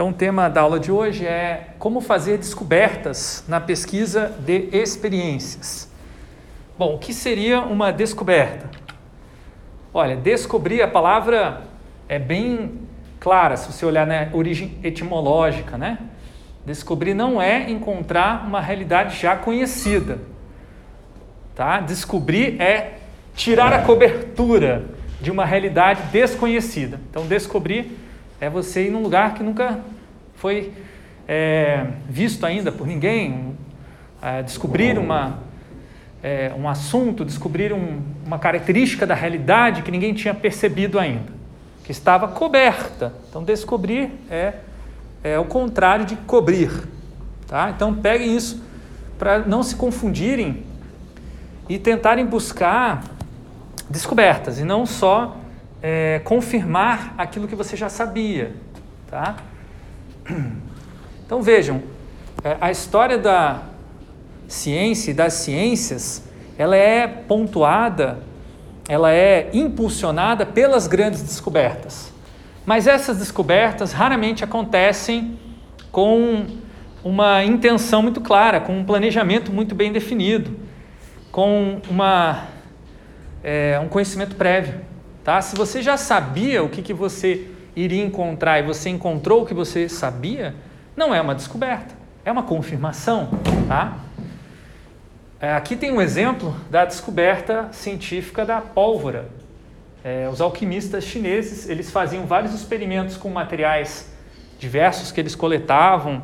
Então, o tema da aula de hoje é como fazer descobertas na pesquisa de experiências. Bom, o que seria uma descoberta? Olha, descobrir a palavra é bem clara se você olhar na origem etimológica, né? Descobrir não é encontrar uma realidade já conhecida. Tá? Descobrir é tirar a cobertura de uma realidade desconhecida. Então, descobrir é você ir num lugar que nunca foi é, visto ainda por ninguém, é, descobrir uma, é, um assunto, descobrir um, uma característica da realidade que ninguém tinha percebido ainda, que estava coberta. Então, descobrir é, é o contrário de cobrir. Tá? Então, peguem isso para não se confundirem e tentarem buscar descobertas e não só é, confirmar aquilo que você já sabia. Tá? Então vejam, é, a história da ciência e das ciências, ela é pontuada, ela é impulsionada pelas grandes descobertas. Mas essas descobertas raramente acontecem com uma intenção muito clara, com um planejamento muito bem definido, com uma, é, um conhecimento prévio. Tá? Se você já sabia o que, que você iria encontrar e você encontrou o que você sabia, não é uma descoberta, é uma confirmação. Tá? É, aqui tem um exemplo da descoberta científica da pólvora. É, os alquimistas chineses eles faziam vários experimentos com materiais diversos que eles coletavam,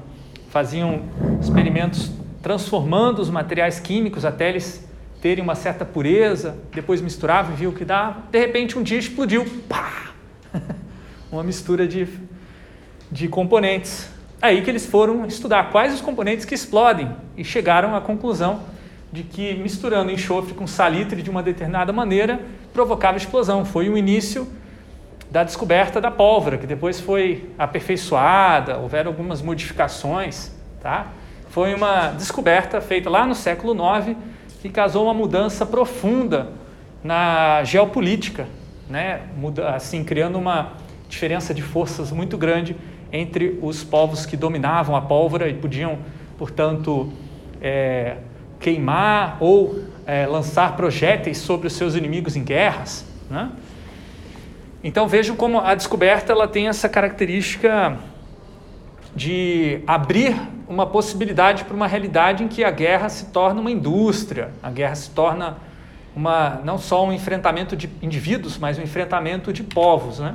faziam experimentos transformando os materiais químicos até eles terem uma certa pureza, depois misturava e viu que dava. De repente, um dia explodiu. Pá! uma mistura de, de componentes. Aí que eles foram estudar quais os componentes que explodem e chegaram à conclusão de que misturando enxofre com salitre de uma determinada maneira provocava explosão. Foi o início da descoberta da pólvora, que depois foi aperfeiçoada, houveram algumas modificações. Tá? Foi uma descoberta feita lá no século IX que causou uma mudança profunda na geopolítica, né? assim criando uma diferença de forças muito grande entre os povos que dominavam a pólvora e podiam, portanto, é, queimar ou é, lançar projéteis sobre os seus inimigos em guerras. Né? Então vejam como a descoberta ela tem essa característica de abrir uma possibilidade para uma realidade em que a guerra se torna uma indústria, a guerra se torna uma, não só um enfrentamento de indivíduos, mas um enfrentamento de povos. Né?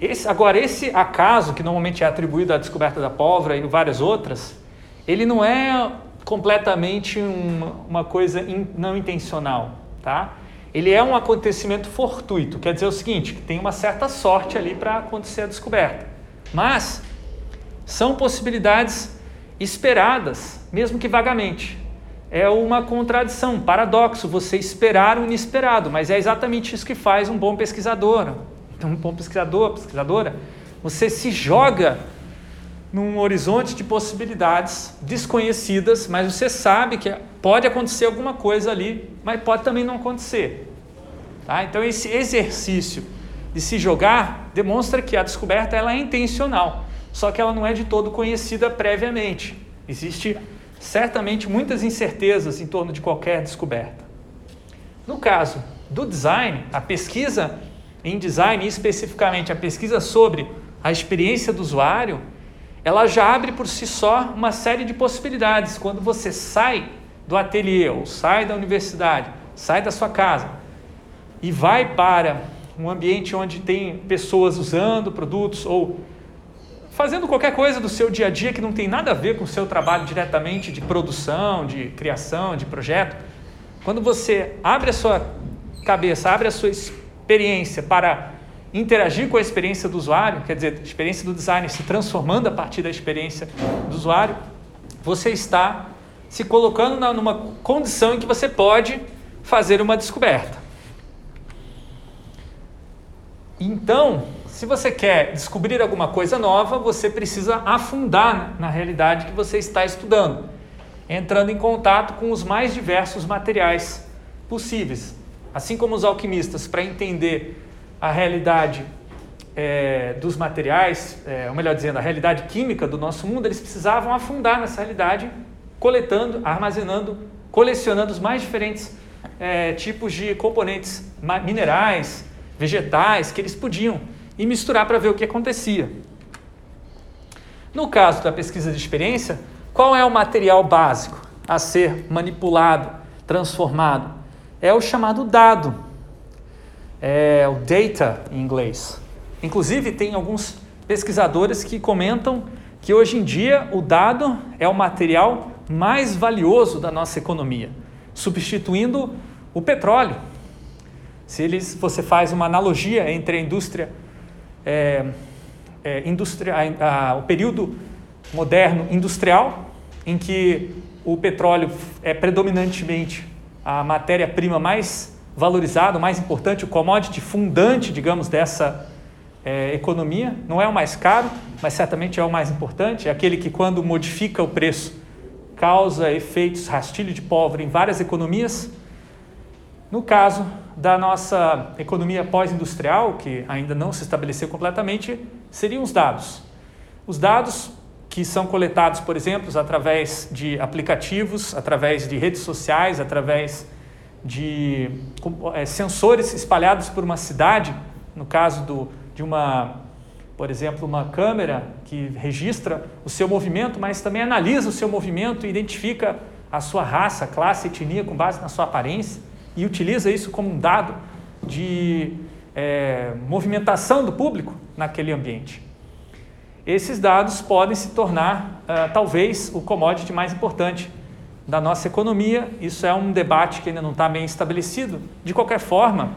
Esse, agora, esse acaso, que normalmente é atribuído à descoberta da pólvora e várias outras, ele não é completamente uma, uma coisa in, não intencional. Tá? Ele é um acontecimento fortuito, quer dizer o seguinte, que tem uma certa sorte ali para acontecer a descoberta. Mas são possibilidades esperadas, mesmo que vagamente. É uma contradição, um paradoxo, você esperar o inesperado, mas é exatamente isso que faz um bom pesquisador. Então, um bom pesquisador, pesquisadora, você se joga num horizonte de possibilidades desconhecidas, mas você sabe que pode acontecer alguma coisa ali, mas pode também não acontecer. Tá? Então, esse exercício de se jogar demonstra que a descoberta ela é intencional, só que ela não é de todo conhecida previamente. Existe certamente muitas incertezas em torno de qualquer descoberta. No caso do design, a pesquisa em design, especificamente a pesquisa sobre a experiência do usuário, ela já abre por si só uma série de possibilidades. Quando você sai do ateliê ou sai da universidade, sai da sua casa e vai para um ambiente onde tem pessoas usando produtos ou fazendo qualquer coisa do seu dia a dia que não tem nada a ver com o seu trabalho diretamente de produção, de criação, de projeto. Quando você abre a sua cabeça, abre a sua experiência para interagir com a experiência do usuário, quer dizer, a experiência do designer se transformando a partir da experiência do usuário, você está se colocando numa condição em que você pode fazer uma descoberta. Então, se você quer descobrir alguma coisa nova, você precisa afundar na realidade que você está estudando, entrando em contato com os mais diversos materiais possíveis. Assim como os alquimistas, para entender a realidade é, dos materiais, é, ou melhor dizendo, a realidade química do nosso mundo, eles precisavam afundar nessa realidade, coletando, armazenando, colecionando os mais diferentes é, tipos de componentes minerais, vegetais que eles podiam e misturar para ver o que acontecia. No caso da pesquisa de experiência, qual é o material básico a ser manipulado, transformado? É o chamado dado, é o data em inglês. Inclusive, tem alguns pesquisadores que comentam que hoje em dia o dado é o material mais valioso da nossa economia, substituindo o petróleo. Se eles, você faz uma analogia entre a indústria, é, é, indústria a, a, o período moderno industrial, em que o petróleo é predominantemente a matéria-prima mais valorizada, mais importante, o commodity fundante, digamos, dessa é, economia. Não é o mais caro, mas certamente é o mais importante. É aquele que, quando modifica o preço, causa efeitos rastilho de pólvora em várias economias. No caso da nossa economia pós-industrial, que ainda não se estabeleceu completamente, seriam os dados. Os dados que são coletados, por exemplo, através de aplicativos, através de redes sociais, através de é, sensores espalhados por uma cidade, no caso do de uma, por exemplo, uma câmera que registra o seu movimento, mas também analisa o seu movimento e identifica a sua raça, classe, etnia com base na sua aparência e utiliza isso como um dado de é, movimentação do público naquele ambiente. Esses dados podem se tornar, uh, talvez, o commodity mais importante da nossa economia. Isso é um debate que ainda não está bem estabelecido. De qualquer forma,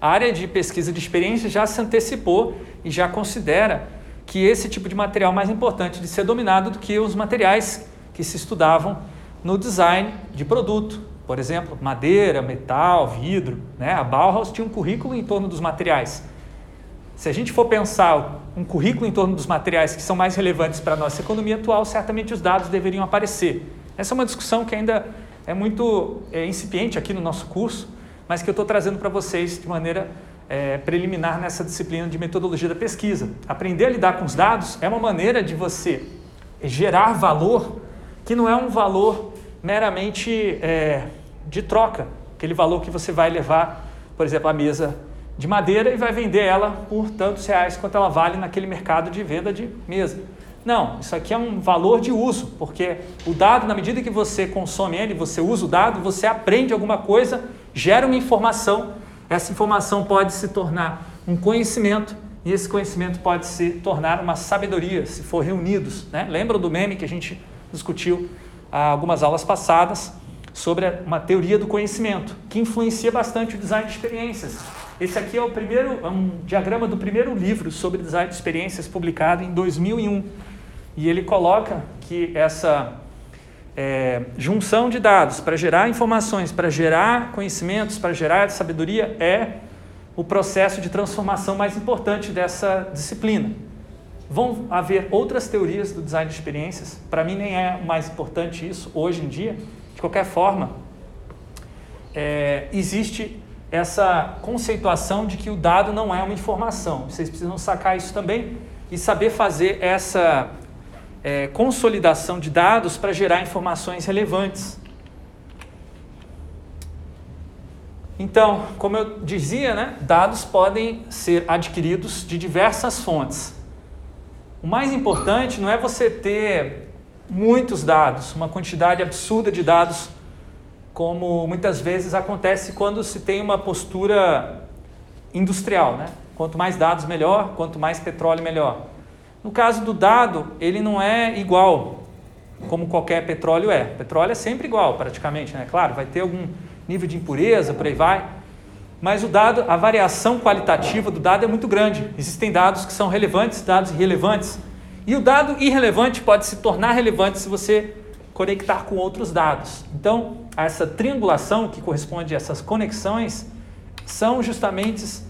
a área de pesquisa de experiência já se antecipou e já considera que esse tipo de material é mais importante de ser dominado do que os materiais que se estudavam no design de produto. Por exemplo, madeira, metal, vidro. Né? A Bauhaus tinha um currículo em torno dos materiais. Se a gente for pensar um currículo em torno dos materiais que são mais relevantes para a nossa economia atual, certamente os dados deveriam aparecer. Essa é uma discussão que ainda é muito é, incipiente aqui no nosso curso, mas que eu estou trazendo para vocês de maneira é, preliminar nessa disciplina de metodologia da pesquisa. Aprender a lidar com os dados é uma maneira de você gerar valor que não é um valor meramente é, de troca, aquele valor que você vai levar, por exemplo, à mesa de madeira e vai vender ela por tantos reais quanto ela vale naquele mercado de venda de mesa. Não, isso aqui é um valor de uso, porque o dado, na medida que você consome ele, você usa o dado, você aprende alguma coisa, gera uma informação. Essa informação pode se tornar um conhecimento e esse conhecimento pode se tornar uma sabedoria, se for reunidos. Né? Lembra do meme que a gente discutiu há algumas aulas passadas sobre uma teoria do conhecimento, que influencia bastante o design de experiências. Esse aqui é o primeiro, é um diagrama do primeiro livro sobre design de experiências publicado em 2001. E ele coloca que essa é, junção de dados para gerar informações, para gerar conhecimentos, para gerar sabedoria é o processo de transformação mais importante dessa disciplina. Vão haver outras teorias do design de experiências, para mim nem é mais importante isso hoje em dia. De qualquer forma, é, existe essa conceituação de que o dado não é uma informação. Vocês precisam sacar isso também e saber fazer essa é, consolidação de dados para gerar informações relevantes. Então, como eu dizia, né, dados podem ser adquiridos de diversas fontes. O mais importante não é você ter muitos dados, uma quantidade absurda de dados, como muitas vezes acontece quando se tem uma postura industrial. Né? Quanto mais dados, melhor, quanto mais petróleo, melhor. No caso do dado, ele não é igual como qualquer petróleo é. Petróleo é sempre igual, praticamente, né? Claro, vai ter algum nível de impureza, por aí vai. Mas o dado, a variação qualitativa do dado é muito grande. Existem dados que são relevantes, dados irrelevantes. E o dado irrelevante pode se tornar relevante se você conectar com outros dados. Então, essa triangulação que corresponde a essas conexões são justamente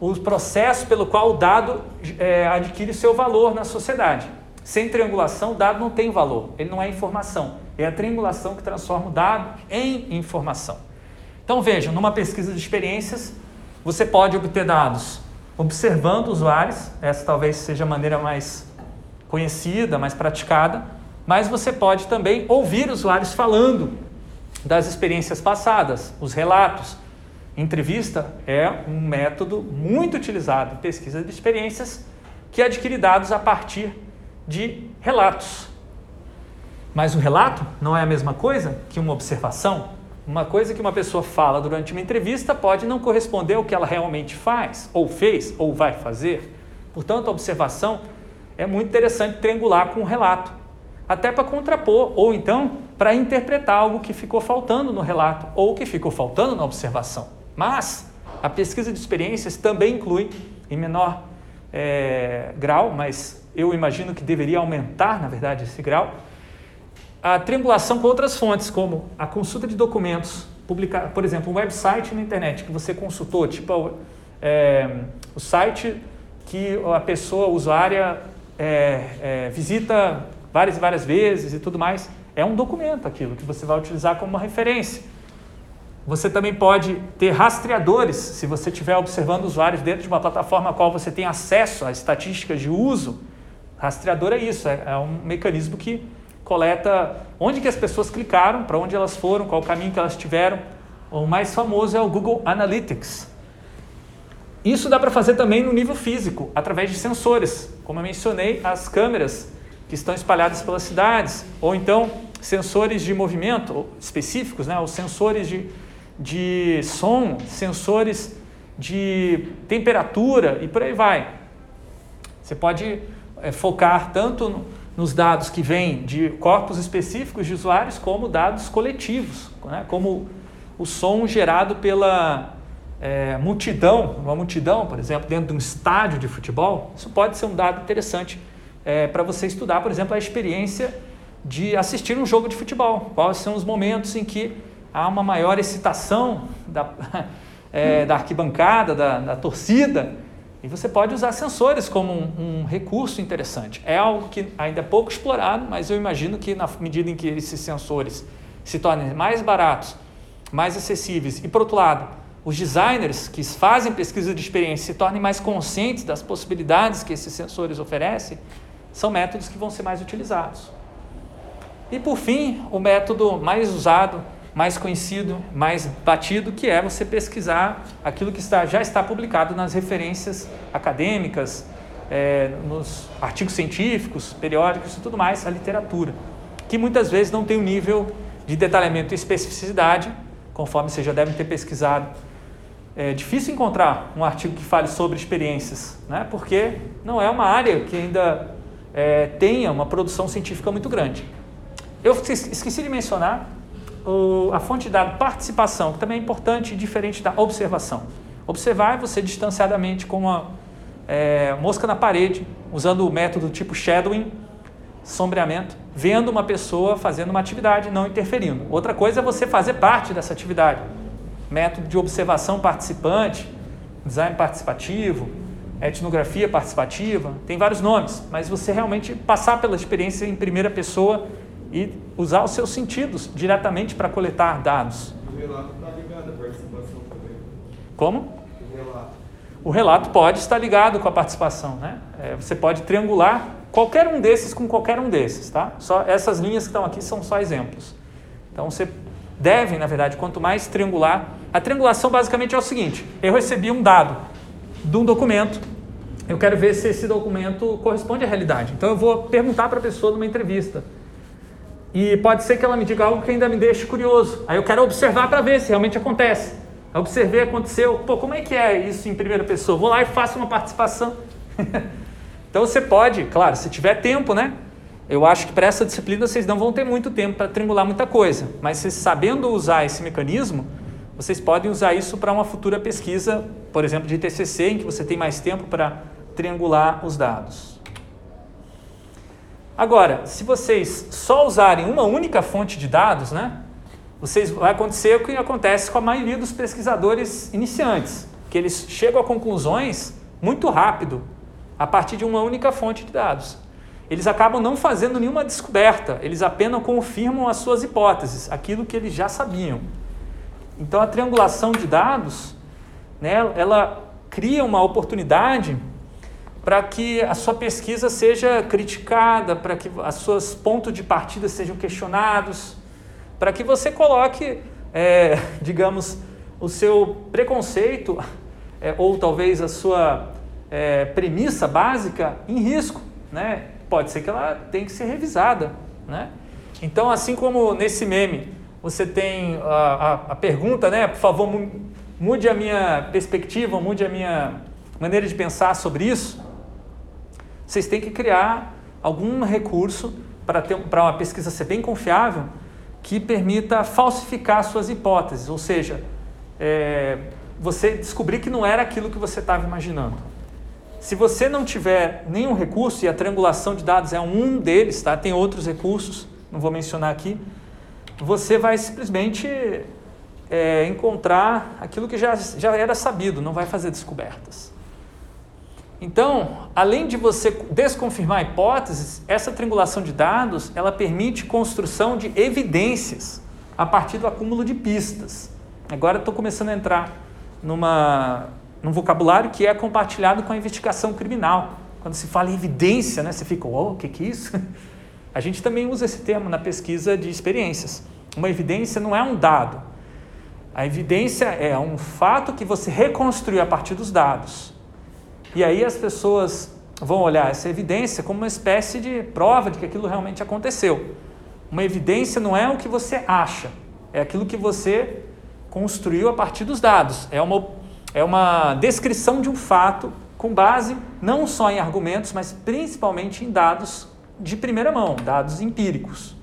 o processo pelo qual o dado é, adquire seu valor na sociedade. Sem triangulação, o dado não tem valor, ele não é informação. É a triangulação que transforma o dado em informação. Então vejam, numa pesquisa de experiências, você pode obter dados observando usuários, essa talvez seja a maneira mais conhecida, mais praticada, mas você pode também ouvir usuários falando das experiências passadas, os relatos. Entrevista é um método muito utilizado em pesquisa de experiências que adquire dados a partir de relatos. Mas o relato não é a mesma coisa que uma observação. Uma coisa que uma pessoa fala durante uma entrevista pode não corresponder ao que ela realmente faz, ou fez, ou vai fazer. Portanto, a observação é muito interessante triangular com o relato, até para contrapor, ou então para interpretar algo que ficou faltando no relato, ou que ficou faltando na observação. Mas a pesquisa de experiências também inclui, em menor é, grau, mas eu imagino que deveria aumentar, na verdade, esse grau, a triangulação com outras fontes, como a consulta de documentos, publicar, por exemplo, um website na internet que você consultou, tipo é, o site que a pessoa usuária é, é, visita várias e várias vezes e tudo mais, é um documento aquilo que você vai utilizar como uma referência. Você também pode ter rastreadores, se você estiver observando usuários dentro de uma plataforma a qual você tem acesso a estatísticas de uso. Rastreador é isso, é, é um mecanismo que coleta onde que as pessoas clicaram, para onde elas foram, qual o caminho que elas tiveram. O mais famoso é o Google Analytics. Isso dá para fazer também no nível físico, através de sensores, como eu mencionei, as câmeras que estão espalhadas pelas cidades, ou então sensores de movimento específicos, né? os sensores de, de som, sensores de temperatura e por aí vai. Você pode é, focar tanto no, nos dados que vêm de corpos específicos de usuários, como dados coletivos, né? como o som gerado pela é, multidão, uma multidão, por exemplo, dentro de um estádio de futebol. Isso pode ser um dado interessante é, para você estudar, por exemplo, a experiência de assistir um jogo de futebol. Quais são os momentos em que há uma maior excitação da, é, da arquibancada, da, da torcida e você pode usar sensores como um, um, recurso interessante. É algo que ainda é pouco explorado, mas eu imagino que na medida em que esses sensores se tornem mais baratos, mais acessíveis e, por outro lado, os designers que fazem pesquisa de experiência se tornem mais conscientes das possibilidades que esses sensores oferecem, são métodos que vão ser mais utilizados. E, por fim, o método mais usado mais conhecido, mais batido, que é você pesquisar aquilo que está, já está publicado nas referências acadêmicas, é, nos artigos científicos, periódicos e tudo mais, a literatura, que muitas vezes não tem o um nível de detalhamento e especificidade, conforme vocês já devem ter pesquisado. É difícil encontrar um artigo que fale sobre experiências, né? porque não é uma área que ainda é, tenha uma produção científica muito grande. Eu esqueci de mencionar o, a fonte de dado participação, que também é importante e diferente da observação. Observar é você distanciadamente com uma é, mosca na parede, usando o método tipo shadowing, sombreamento, vendo uma pessoa fazendo uma atividade, não interferindo. Outra coisa é você fazer parte dessa atividade. Método de observação participante, design participativo, etnografia participativa, tem vários nomes, mas você realmente passar pela experiência em primeira pessoa e usar os seus sentidos diretamente para coletar dados. O relato está ligado à participação também. Como? O relato. O relato pode estar ligado com a participação, né? É, você pode triangular qualquer um desses com qualquer um desses, tá? Só essas linhas que estão aqui são só exemplos. Então você deve, na verdade, quanto mais triangular, a triangulação basicamente é o seguinte: eu recebi um dado de um documento, eu quero ver se esse documento corresponde à realidade. Então eu vou perguntar para a pessoa numa entrevista e pode ser que ela me diga algo que ainda me deixe curioso. Aí eu quero observar para ver se realmente acontece. Eu observei, aconteceu. Pô, como é que é isso em primeira pessoa? Vou lá e faço uma participação. então você pode, claro, se tiver tempo, né? Eu acho que para essa disciplina vocês não vão ter muito tempo para triangular muita coisa. Mas vocês sabendo usar esse mecanismo, vocês podem usar isso para uma futura pesquisa, por exemplo, de TCC, em que você tem mais tempo para triangular os dados. Agora, se vocês só usarem uma única fonte de dados, né, vocês, vai acontecer o que acontece com a maioria dos pesquisadores iniciantes, que eles chegam a conclusões muito rápido a partir de uma única fonte de dados. Eles acabam não fazendo nenhuma descoberta, eles apenas confirmam as suas hipóteses, aquilo que eles já sabiam. Então a triangulação de dados, né, ela cria uma oportunidade para que a sua pesquisa seja criticada, para que os seus pontos de partida sejam questionados, para que você coloque, é, digamos, o seu preconceito é, ou talvez a sua é, premissa básica em risco, né? Pode ser que ela tenha que ser revisada, né? Então, assim como nesse meme você tem a, a, a pergunta, né? Por favor, mude a minha perspectiva, mude a minha maneira de pensar sobre isso. Vocês têm que criar algum recurso para ter para uma pesquisa ser bem confiável que permita falsificar suas hipóteses, ou seja, é, você descobrir que não era aquilo que você estava imaginando. Se você não tiver nenhum recurso, e a triangulação de dados é um deles, tá? tem outros recursos, não vou mencionar aqui, você vai simplesmente é, encontrar aquilo que já, já era sabido, não vai fazer descobertas. Então, além de você desconfirmar hipóteses, essa triangulação de dados ela permite construção de evidências a partir do acúmulo de pistas. Agora estou começando a entrar numa, num vocabulário que é compartilhado com a investigação criminal. Quando se fala em evidência, né, você fica, oh, o que, que é isso? A gente também usa esse termo na pesquisa de experiências. Uma evidência não é um dado. A evidência é um fato que você reconstruiu a partir dos dados. E aí as pessoas vão olhar essa evidência como uma espécie de prova de que aquilo realmente aconteceu. Uma evidência não é o que você acha, é aquilo que você construiu a partir dos dados. É uma, é uma descrição de um fato com base não só em argumentos, mas principalmente em dados de primeira mão, dados empíricos.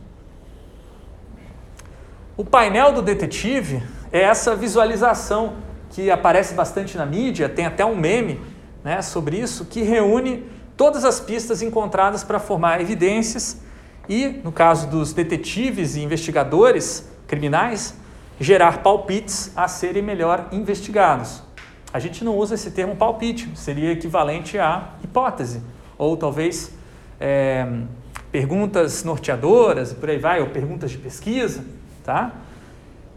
O painel do detetive é essa visualização que aparece bastante na mídia, tem até um meme né, sobre isso, que reúne todas as pistas encontradas para formar evidências e, no caso dos detetives e investigadores criminais, gerar palpites a serem melhor investigados. A gente não usa esse termo palpite, seria equivalente a hipótese, ou talvez é, perguntas norteadoras, por aí vai, ou perguntas de pesquisa, tá?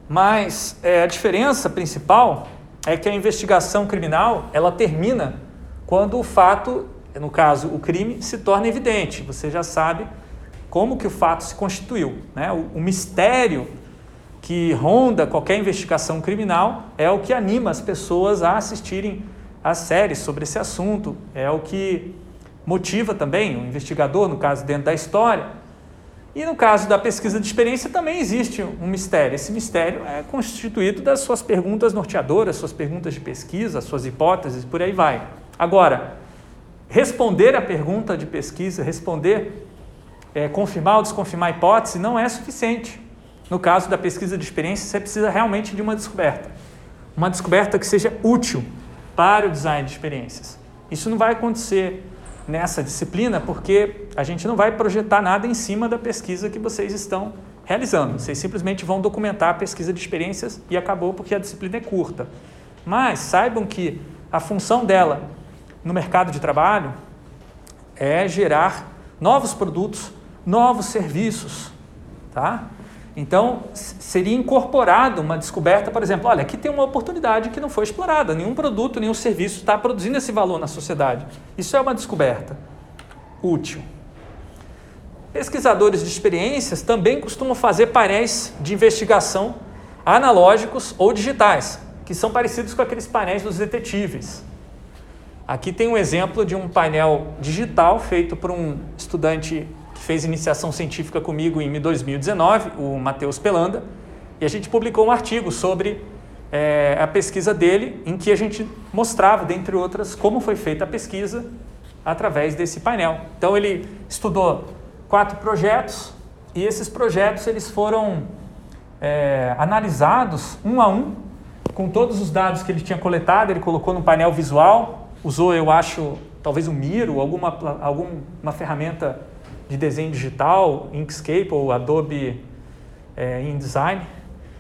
Mas é, a diferença principal é que a investigação criminal ela termina quando o fato, no caso o crime, se torna evidente. Você já sabe como que o fato se constituiu, né? o, o mistério que ronda qualquer investigação criminal é o que anima as pessoas a assistirem às séries sobre esse assunto, é o que motiva também o investigador, no caso dentro da história. E no caso da pesquisa de experiência também existe um mistério. Esse mistério é constituído das suas perguntas norteadoras, suas perguntas de pesquisa, suas hipóteses, por aí vai. Agora, responder a pergunta de pesquisa, responder, é, confirmar ou desconfirmar a hipótese não é suficiente. No caso da pesquisa de experiência, você precisa realmente de uma descoberta. Uma descoberta que seja útil para o design de experiências. Isso não vai acontecer nessa disciplina porque a gente não vai projetar nada em cima da pesquisa que vocês estão realizando. Vocês simplesmente vão documentar a pesquisa de experiências e acabou porque a disciplina é curta. Mas saibam que a função dela no mercado de trabalho é gerar novos produtos, novos serviços, tá? Então, seria incorporado uma descoberta, por exemplo, olha, aqui tem uma oportunidade que não foi explorada, nenhum produto, nenhum serviço está produzindo esse valor na sociedade. Isso é uma descoberta útil. Pesquisadores de experiências também costumam fazer painéis de investigação analógicos ou digitais, que são parecidos com aqueles painéis dos detetives. Aqui tem um exemplo de um painel digital feito por um estudante que fez iniciação científica comigo em 2019, o Matheus Pelanda, e a gente publicou um artigo sobre é, a pesquisa dele, em que a gente mostrava, dentre outras, como foi feita a pesquisa através desse painel. Então ele estudou quatro projetos e esses projetos eles foram é, analisados um a um com todos os dados que ele tinha coletado. Ele colocou no painel visual, usou, eu acho, talvez o Miro, alguma alguma ferramenta de desenho digital, Inkscape ou Adobe é, InDesign,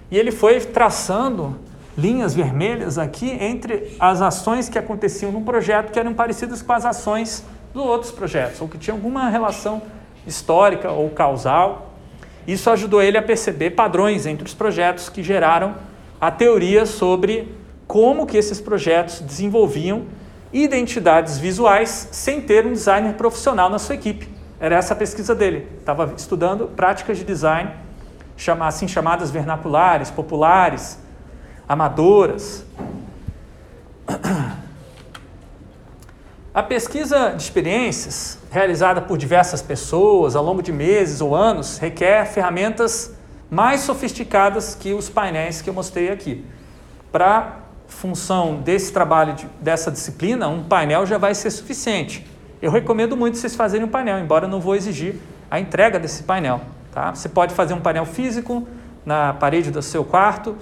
e ele foi traçando linhas vermelhas aqui entre as ações que aconteciam num projeto que eram parecidas com as ações dos outros projetos, ou que tinham alguma relação histórica ou causal. Isso ajudou ele a perceber padrões entre os projetos que geraram a teoria sobre como que esses projetos desenvolviam identidades visuais sem ter um designer profissional na sua equipe. Era essa a pesquisa dele. Estava estudando práticas de design, assim chamadas vernaculares, populares, amadoras. A pesquisa de experiências, realizada por diversas pessoas ao longo de meses ou anos, requer ferramentas mais sofisticadas que os painéis que eu mostrei aqui. Para função desse trabalho, de, dessa disciplina, um painel já vai ser suficiente. Eu recomendo muito vocês fazerem um painel, embora eu não vou exigir a entrega desse painel. Tá? Você pode fazer um painel físico na parede do seu quarto,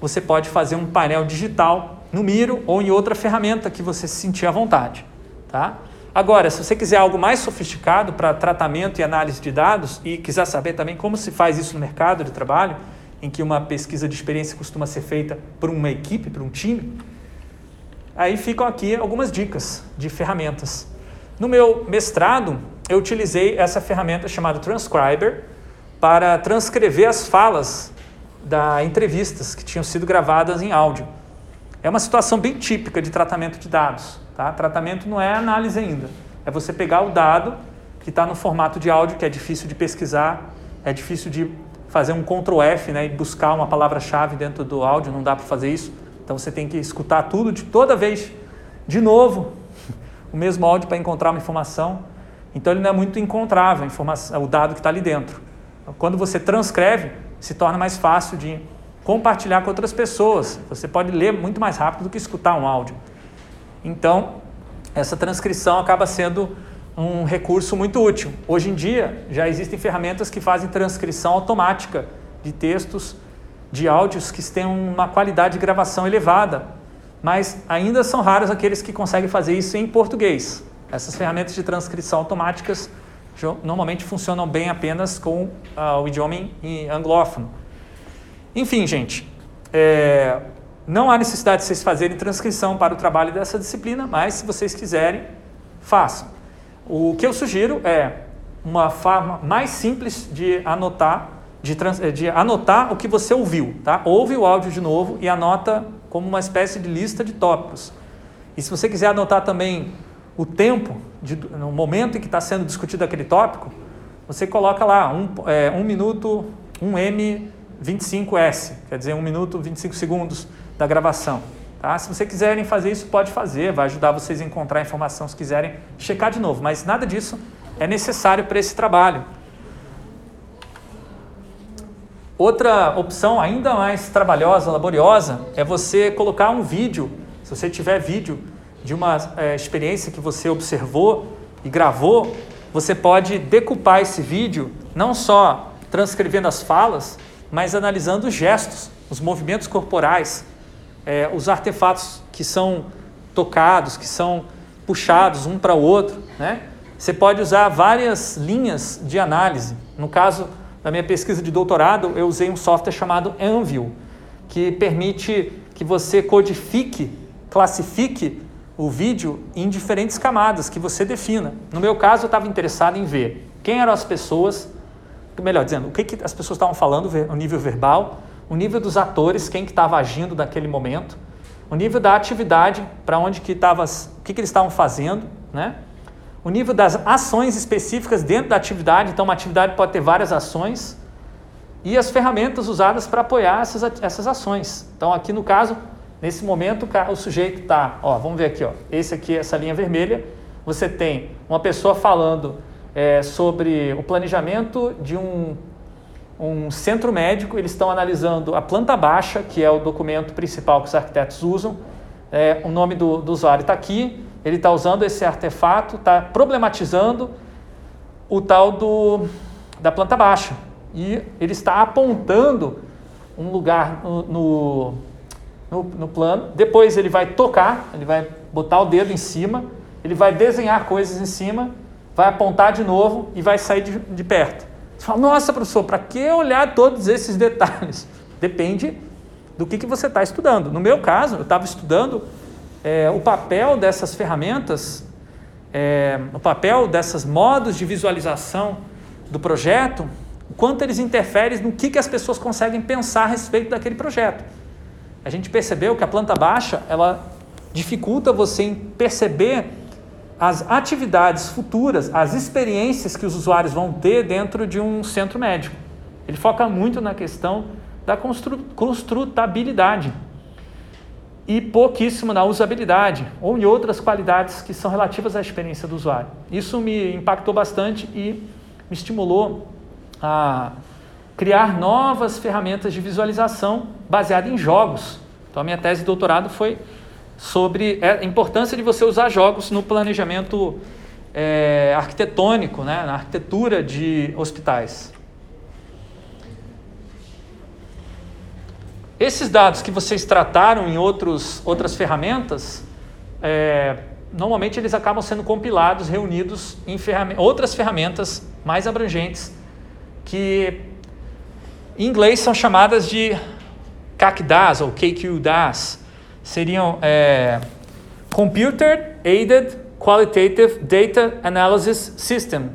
você pode fazer um painel digital no Miro ou em outra ferramenta que você se sentir à vontade. Tá? Agora, se você quiser algo mais sofisticado para tratamento e análise de dados e quiser saber também como se faz isso no mercado de trabalho, em que uma pesquisa de experiência costuma ser feita por uma equipe, por um time, aí ficam aqui algumas dicas de ferramentas. No meu mestrado, eu utilizei essa ferramenta chamada Transcriber para transcrever as falas da entrevistas que tinham sido gravadas em áudio. É uma situação bem típica de tratamento de dados. Tá? Tratamento não é análise ainda. É você pegar o dado que está no formato de áudio, que é difícil de pesquisar, é difícil de fazer um Ctrl F né, e buscar uma palavra-chave dentro do áudio, não dá para fazer isso. Então você tem que escutar tudo de toda vez, de novo, o mesmo áudio para encontrar uma informação. Então ele não é muito encontrável, o dado que está ali dentro. Quando você transcreve, se torna mais fácil de compartilhar com outras pessoas. Você pode ler muito mais rápido do que escutar um áudio. Então, essa transcrição acaba sendo um recurso muito útil. Hoje em dia, já existem ferramentas que fazem transcrição automática de textos, de áudios que têm uma qualidade de gravação elevada, mas ainda são raros aqueles que conseguem fazer isso em português. Essas ferramentas de transcrição automáticas normalmente funcionam bem apenas com uh, o idioma anglófono. Enfim, gente, é, não há necessidade de vocês fazerem transcrição para o trabalho dessa disciplina, mas se vocês quiserem, façam. O que eu sugiro é uma forma mais simples de anotar, de, trans, de anotar o que você ouviu. Tá? Ouve o áudio de novo e anota como uma espécie de lista de tópicos. E se você quiser anotar também o tempo, de, no momento em que está sendo discutido aquele tópico, você coloca lá um, é, um minuto, um M 25S, quer dizer, 1 minuto 25 segundos da gravação. Tá? Se vocês quiserem fazer isso, pode fazer, vai ajudar vocês a encontrar informação se quiserem checar de novo, mas nada disso é necessário para esse trabalho. Outra opção ainda mais trabalhosa, laboriosa, é você colocar um vídeo, se você tiver vídeo de uma é, experiência que você observou e gravou, você pode decupar esse vídeo, não só transcrevendo as falas, mas analisando os gestos, os movimentos corporais, é, os artefatos que são tocados, que são puxados um para o outro. Né? Você pode usar várias linhas de análise. No caso da minha pesquisa de doutorado, eu usei um software chamado Anvil, que permite que você codifique, classifique o vídeo em diferentes camadas que você defina. No meu caso, eu estava interessado em ver quem eram as pessoas melhor dizendo, o que, que as pessoas estavam falando, o nível verbal, o nível dos atores, quem que estava agindo naquele momento, o nível da atividade, para onde que estava, o que, que eles estavam fazendo, né? O nível das ações específicas dentro da atividade, então uma atividade pode ter várias ações, e as ferramentas usadas para apoiar essas, essas ações. Então aqui no caso, nesse momento, o sujeito está, ó, vamos ver aqui, ó, esse aqui, essa linha vermelha, você tem uma pessoa falando é, sobre o planejamento de um, um centro médico. Eles estão analisando a planta baixa, que é o documento principal que os arquitetos usam. É, o nome do, do usuário está aqui. Ele está usando esse artefato, está problematizando o tal do, da planta baixa. E ele está apontando um lugar no, no, no, no plano. Depois ele vai tocar, ele vai botar o dedo em cima, ele vai desenhar coisas em cima vai apontar de novo e vai sair de, de perto. Você fala, nossa, professor, para que olhar todos esses detalhes? Depende do que, que você está estudando. No meu caso, eu estava estudando é, o papel dessas ferramentas, é, o papel desses modos de visualização do projeto, o quanto eles interferem no que, que as pessoas conseguem pensar a respeito daquele projeto. a gente percebeu que a planta baixa ela dificulta você em perceber as atividades futuras, as experiências que os usuários vão ter dentro de um centro médico. Ele foca muito na questão da constru construtabilidade e pouquíssimo na usabilidade ou em outras qualidades que são relativas à experiência do usuário. Isso me impactou bastante e me estimulou a criar novas ferramentas de visualização baseadas em jogos. Então, a minha tese de doutorado foi sobre a importância de você usar jogos no planejamento é, arquitetônico, né, na arquitetura de hospitais. Esses dados que vocês trataram em outros, outras ferramentas, é, normalmente eles acabam sendo compilados, reunidos em outras ferramentas mais abrangentes, que em inglês são chamadas de CACDAS ou KQDAS. Seriam é, Computer Aided Qualitative Data Analysis System,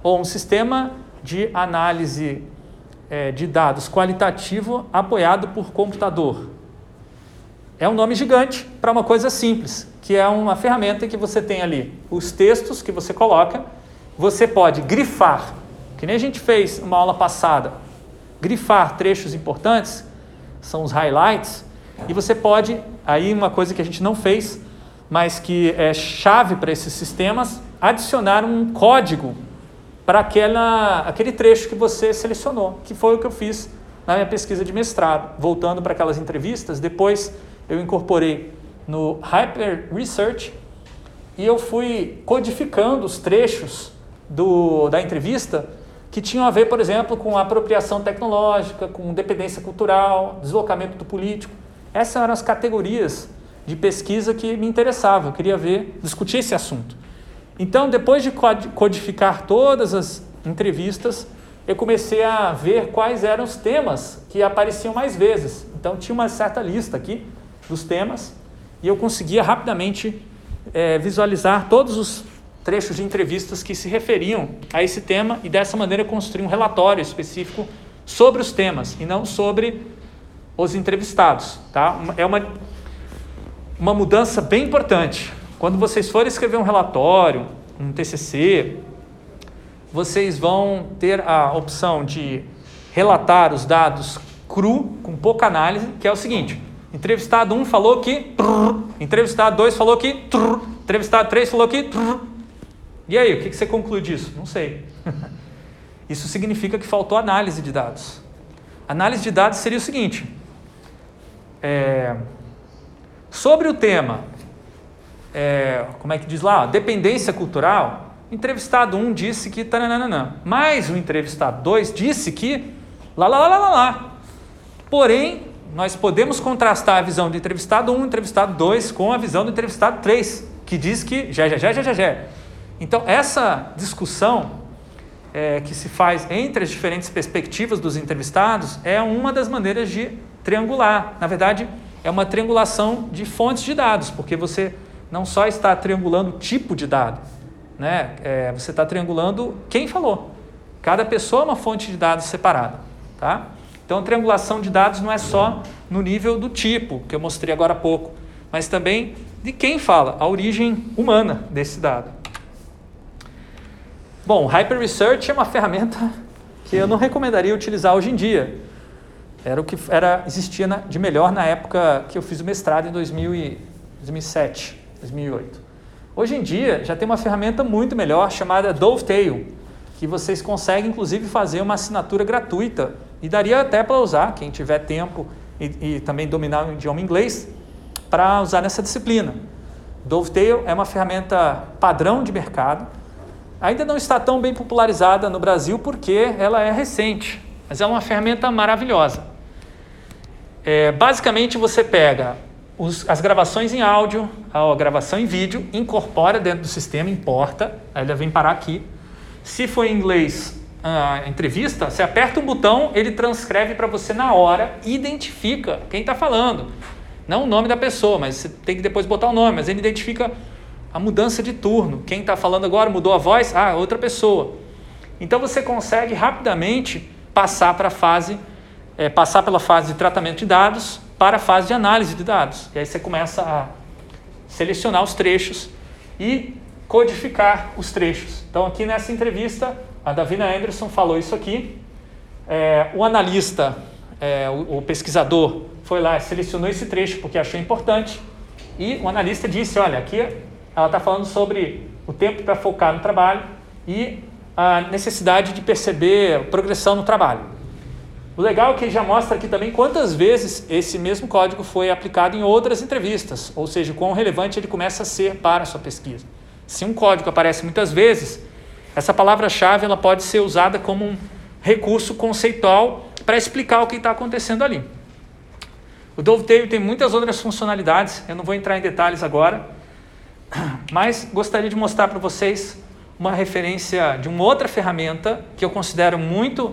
ou um sistema de análise é, de dados qualitativo apoiado por computador. É um nome gigante para uma coisa simples, que é uma ferramenta que você tem ali os textos que você coloca, você pode grifar, que nem a gente fez uma aula passada, grifar trechos importantes, são os highlights, e você pode, aí uma coisa que a gente não fez, mas que é chave para esses sistemas, adicionar um código para aquele trecho que você selecionou, que foi o que eu fiz na minha pesquisa de mestrado. Voltando para aquelas entrevistas, depois eu incorporei no Hyper Research e eu fui codificando os trechos do, da entrevista que tinham a ver, por exemplo, com apropriação tecnológica, com dependência cultural, deslocamento do político. Essas eram as categorias de pesquisa que me interessavam, eu queria ver, discutir esse assunto. Então, depois de codificar todas as entrevistas, eu comecei a ver quais eram os temas que apareciam mais vezes. Então, tinha uma certa lista aqui dos temas e eu conseguia rapidamente é, visualizar todos os trechos de entrevistas que se referiam a esse tema e dessa maneira construir um relatório específico sobre os temas e não sobre os entrevistados. Tá? É uma, uma mudança bem importante. Quando vocês forem escrever um relatório, um TCC, vocês vão ter a opção de relatar os dados cru, com pouca análise, que é o seguinte: entrevistado 1 um falou que, trrr, entrevistado 2 falou que, trrr, entrevistado 3 falou que. Trrr. E aí, o que você conclui disso? Não sei. Isso significa que faltou análise de dados. Análise de dados seria o seguinte: é, sobre o tema é, como é que diz lá? Dependência cultural. entrevistado 1 um disse que tananana, mas o entrevistado 2 disse que lá, lá, lá, lá, lá. Porém, nós podemos contrastar a visão do entrevistado 1 um, entrevistado 2 com a visão do entrevistado 3, que diz que já, já, já, já, já, já. Então, essa discussão é, que se faz entre as diferentes perspectivas dos entrevistados é uma das maneiras de triangular. Na verdade, é uma triangulação de fontes de dados, porque você não só está triangulando o tipo de dado, né? É, você está triangulando quem falou. Cada pessoa é uma fonte de dados separada, tá? Então, triangulação de dados não é só no nível do tipo, que eu mostrei agora há pouco, mas também de quem fala, a origem humana desse dado. Bom, Hyper Research é uma ferramenta que eu não recomendaria utilizar hoje em dia. Era o que era, existia na, de melhor na época que eu fiz o mestrado em 2000 e, 2007. 2008. Hoje em dia já tem uma ferramenta muito melhor chamada Dovetail, que vocês conseguem inclusive fazer uma assinatura gratuita e daria até para usar, quem tiver tempo e, e também dominar o idioma inglês, para usar nessa disciplina. Dovetail é uma ferramenta padrão de mercado, ainda não está tão bem popularizada no Brasil porque ela é recente, mas é uma ferramenta maravilhosa. É, basicamente você pega os, as gravações em áudio, a gravação em vídeo, incorpora dentro do sistema, importa, aí ele vem parar aqui. Se for em inglês a entrevista, você aperta um botão, ele transcreve para você na hora, identifica quem está falando. Não o nome da pessoa, mas você tem que depois botar o nome, mas ele identifica a mudança de turno. Quem está falando agora mudou a voz? Ah, outra pessoa. Então você consegue rapidamente passar para a fase é, passar pela fase de tratamento de dados para a fase de análise de dados. E aí você começa a selecionar os trechos e codificar os trechos. Então, aqui nessa entrevista, a Davina Anderson falou isso aqui. É, o analista, é, o, o, pesquisador, foi lá, selecionou esse trecho porque achou importante. E o analista disse: olha, aqui ela está falando sobre o tempo para focar no trabalho e a necessidade de perceber progressão no trabalho. O legal é que já mostra aqui também quantas vezes esse mesmo código foi aplicado em outras entrevistas, ou seja, quão relevante ele começa a ser para a sua pesquisa. Se um código aparece muitas vezes, essa palavra-chave ela pode ser usada como um recurso conceitual para explicar o que está acontecendo ali. O Dovetail tem muitas outras funcionalidades, eu não vou entrar em detalhes agora, mas gostaria de mostrar para vocês uma referência de uma outra ferramenta que eu considero muito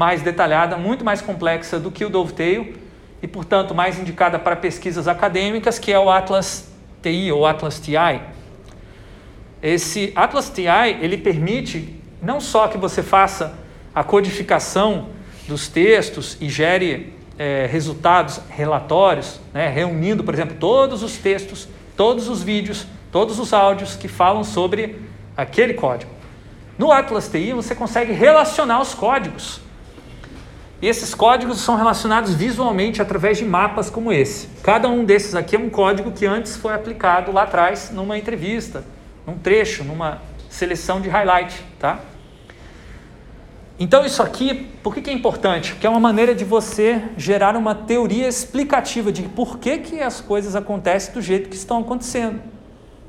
mais detalhada, muito mais complexa do que o Dovetail e, portanto, mais indicada para pesquisas acadêmicas, que é o Atlas TI ou Atlas TI. Esse Atlas TI ele permite não só que você faça a codificação dos textos e gere é, resultados, relatórios, né, reunindo, por exemplo, todos os textos, todos os vídeos, todos os áudios que falam sobre aquele código. No Atlas TI você consegue relacionar os códigos e esses códigos são relacionados visualmente através de mapas como esse. Cada um desses aqui é um código que antes foi aplicado lá atrás numa entrevista, num trecho, numa seleção de highlight, tá? Então isso aqui, por que, que é importante? Porque é uma maneira de você gerar uma teoria explicativa de por que, que as coisas acontecem do jeito que estão acontecendo.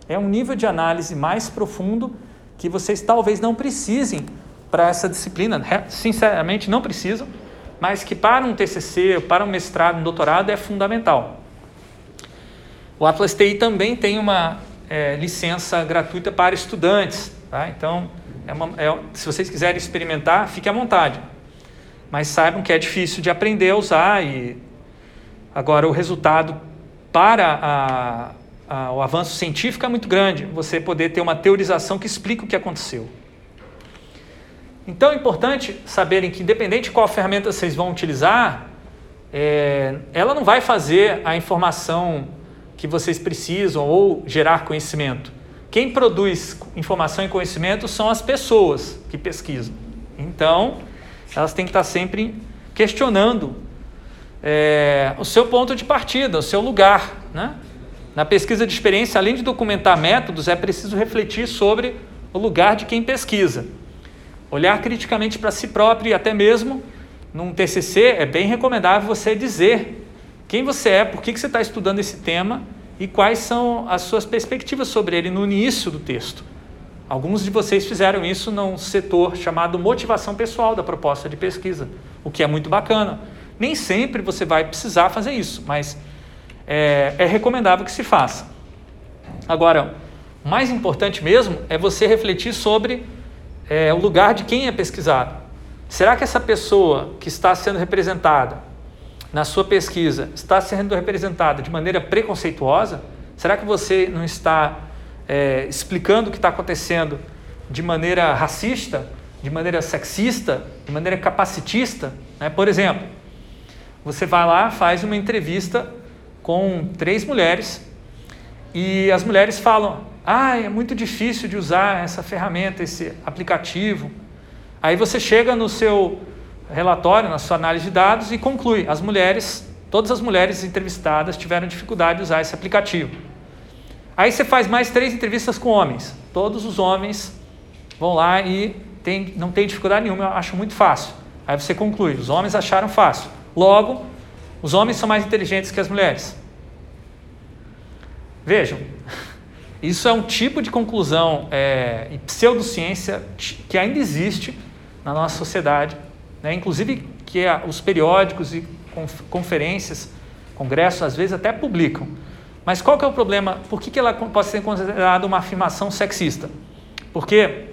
É um nível de análise mais profundo que vocês talvez não precisem para essa disciplina. Sinceramente, não precisam mas que para um TCC, para um mestrado, um doutorado é fundamental. O Atlas TI também tem uma é, licença gratuita para estudantes, tá? então é uma, é, se vocês quiserem experimentar, fique à vontade, mas saibam que é difícil de aprender a usar e agora o resultado para a, a, o avanço científico é muito grande, você poder ter uma teorização que explica o que aconteceu. Então é importante saberem que, independente de qual ferramenta vocês vão utilizar, é, ela não vai fazer a informação que vocês precisam ou gerar conhecimento. Quem produz informação e conhecimento são as pessoas que pesquisam. Então, elas têm que estar sempre questionando é, o seu ponto de partida, o seu lugar. Né? Na pesquisa de experiência, além de documentar métodos, é preciso refletir sobre o lugar de quem pesquisa. Olhar criticamente para si próprio e até mesmo num TCC é bem recomendável você dizer quem você é, por que, que você está estudando esse tema e quais são as suas perspectivas sobre ele no início do texto. Alguns de vocês fizeram isso num setor chamado motivação pessoal da proposta de pesquisa, o que é muito bacana. Nem sempre você vai precisar fazer isso, mas é, é recomendável que se faça. Agora, o mais importante mesmo é você refletir sobre é, o lugar de quem é pesquisado. Será que essa pessoa que está sendo representada na sua pesquisa está sendo representada de maneira preconceituosa? Será que você não está é, explicando o que está acontecendo de maneira racista, de maneira sexista, de maneira capacitista? Né? Por exemplo, você vai lá, faz uma entrevista com três mulheres e as mulheres falam: ah, é muito difícil de usar essa ferramenta, esse aplicativo. Aí você chega no seu relatório, na sua análise de dados e conclui: as mulheres, todas as mulheres entrevistadas tiveram dificuldade de usar esse aplicativo. Aí você faz mais três entrevistas com homens. Todos os homens vão lá e tem, não tem dificuldade nenhuma, eu acho muito fácil. Aí você conclui: os homens acharam fácil. Logo, os homens são mais inteligentes que as mulheres. Vejam, isso é um tipo de conclusão é, e pseudociência que ainda existe na nossa sociedade, né? inclusive que os periódicos e conferências, congressos, às vezes até publicam. Mas qual que é o problema? Por que, que ela pode ser considerada uma afirmação sexista? Porque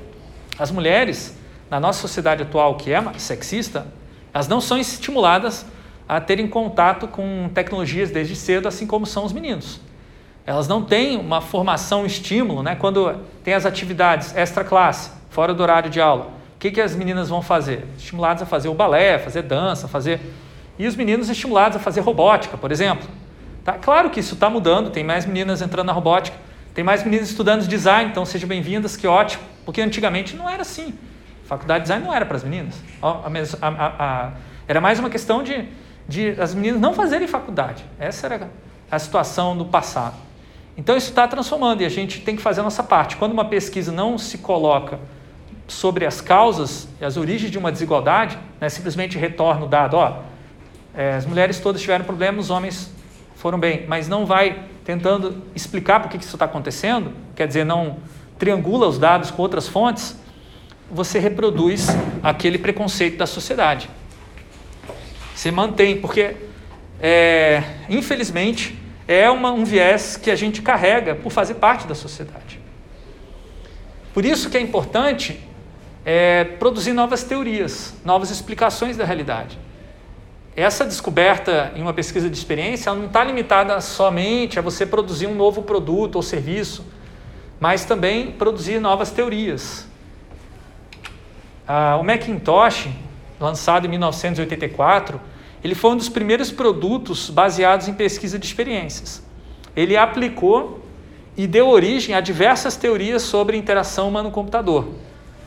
as mulheres, na nossa sociedade atual, que é sexista, elas não são estimuladas a terem contato com tecnologias desde cedo, assim como são os meninos elas não têm uma formação, estímulo, né? Quando tem as atividades extra classe, fora do horário de aula, o que, que as meninas vão fazer? Estimuladas a fazer o balé, fazer dança, fazer e os meninos estimulados a fazer robótica, por exemplo. Tá? Claro que isso está mudando, tem mais meninas entrando na robótica, tem mais meninas estudando design, então sejam bem-vindas, que ótimo, porque antigamente não era assim. Faculdade de design não era para as meninas. A, a, a, era mais uma questão de, de as meninas não fazerem faculdade. Essa era a situação do passado. Então isso está transformando e a gente tem que fazer a nossa parte. Quando uma pesquisa não se coloca sobre as causas e as origens de uma desigualdade, né, simplesmente retorna o dado, ó, é, as mulheres todas tiveram problemas, os homens foram bem, mas não vai tentando explicar por que isso está acontecendo, quer dizer, não triangula os dados com outras fontes, você reproduz aquele preconceito da sociedade. Você mantém, porque, é, infelizmente, é uma, um viés que a gente carrega por fazer parte da sociedade. Por isso que é importante é, produzir novas teorias, novas explicações da realidade. Essa descoberta em uma pesquisa de experiência não está limitada somente a você produzir um novo produto ou serviço, mas também produzir novas teorias. Ah, o Macintosh, lançado em 1984, ele foi um dos primeiros produtos baseados em pesquisa de experiências. Ele aplicou e deu origem a diversas teorias sobre interação humano-computador.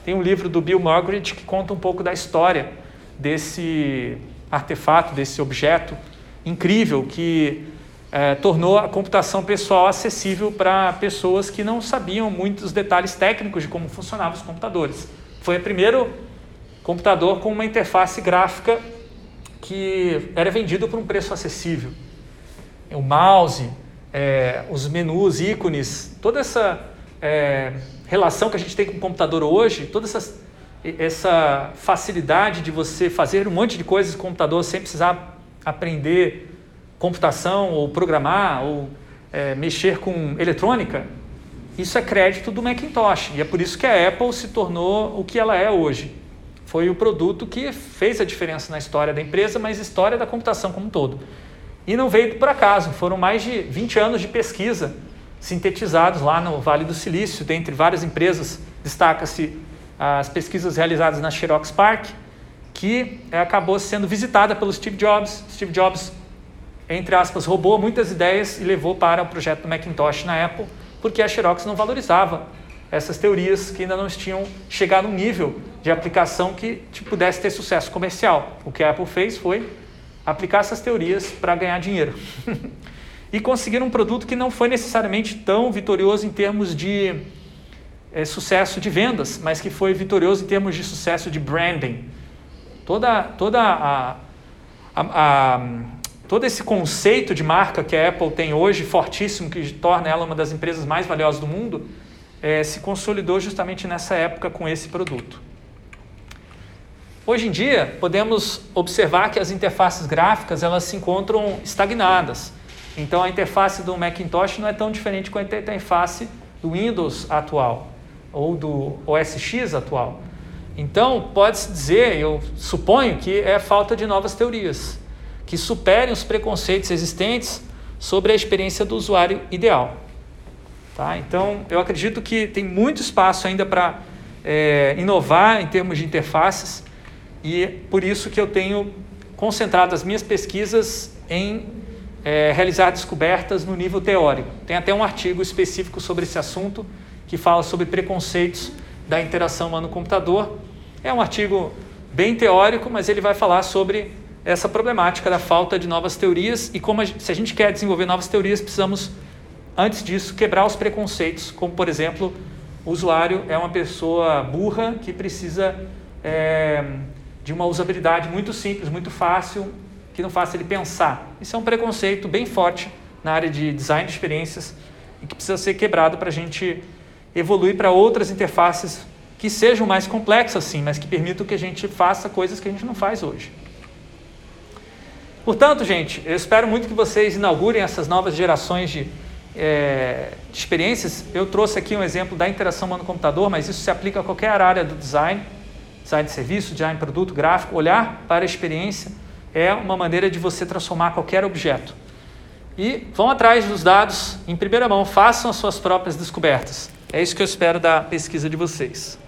Tem um livro do Bill Margaret que conta um pouco da história desse artefato, desse objeto incrível que é, tornou a computação pessoal acessível para pessoas que não sabiam muitos detalhes técnicos de como funcionavam os computadores. Foi o primeiro computador com uma interface gráfica que era vendido por um preço acessível. O mouse, é, os menus, ícones, toda essa é, relação que a gente tem com o computador hoje, toda essa, essa facilidade de você fazer um monte de coisas com o computador sem precisar aprender computação ou programar ou é, mexer com eletrônica, isso é crédito do Macintosh. E é por isso que a Apple se tornou o que ela é hoje. Foi o produto que fez a diferença na história da empresa, mas história da computação como um todo. E não veio por acaso, foram mais de 20 anos de pesquisa sintetizados lá no Vale do Silício, dentre várias empresas. Destaca-se as pesquisas realizadas na Xerox Park, que é, acabou sendo visitada pelo Steve Jobs. Steve Jobs, entre aspas, roubou muitas ideias e levou para o projeto do Macintosh na Apple, porque a Xerox não valorizava essas teorias que ainda não tinham chegado a um nível de aplicação que tipo, pudesse ter sucesso comercial. O que a Apple fez foi aplicar essas teorias para ganhar dinheiro. e conseguiram um produto que não foi necessariamente tão vitorioso em termos de é, sucesso de vendas, mas que foi vitorioso em termos de sucesso de branding. Toda, toda a, a, a, todo esse conceito de marca que a Apple tem hoje, fortíssimo, que torna ela uma das empresas mais valiosas do mundo, é, se consolidou justamente nessa época com esse produto. Hoje em dia, podemos observar que as interfaces gráficas elas se encontram estagnadas. Então a interface do Macintosh não é tão diferente com a interface do Windows atual ou do OS X atual. Então pode-se dizer, eu suponho que é falta de novas teorias que superem os preconceitos existentes sobre a experiência do usuário ideal. Tá? Então eu acredito que tem muito espaço ainda para é, inovar em termos de interfaces e por isso que eu tenho concentrado as minhas pesquisas em é, realizar descobertas no nível teórico. Tem até um artigo específico sobre esse assunto que fala sobre preconceitos da interação humano-computador. É um artigo bem teórico, mas ele vai falar sobre essa problemática da falta de novas teorias e como a, se a gente quer desenvolver novas teorias, precisamos, antes disso, quebrar os preconceitos, como, por exemplo, o usuário é uma pessoa burra que precisa é, de uma usabilidade muito simples, muito fácil, que não faça ele pensar. Isso é um preconceito bem forte na área de design de experiências e que precisa ser quebrado para a gente evoluir para outras interfaces que sejam mais complexas, sim, mas que permitam que a gente faça coisas que a gente não faz hoje. Portanto, gente, eu espero muito que vocês inaugurem essas novas gerações de, é, de experiências. Eu trouxe aqui um exemplo da interação humano-computador, mas isso se aplica a qualquer área do design, design de serviço, design de produto, gráfico. Olhar para a experiência é uma maneira de você transformar qualquer objeto. E vão atrás dos dados em primeira mão, façam as suas próprias descobertas. É isso que eu espero da pesquisa de vocês.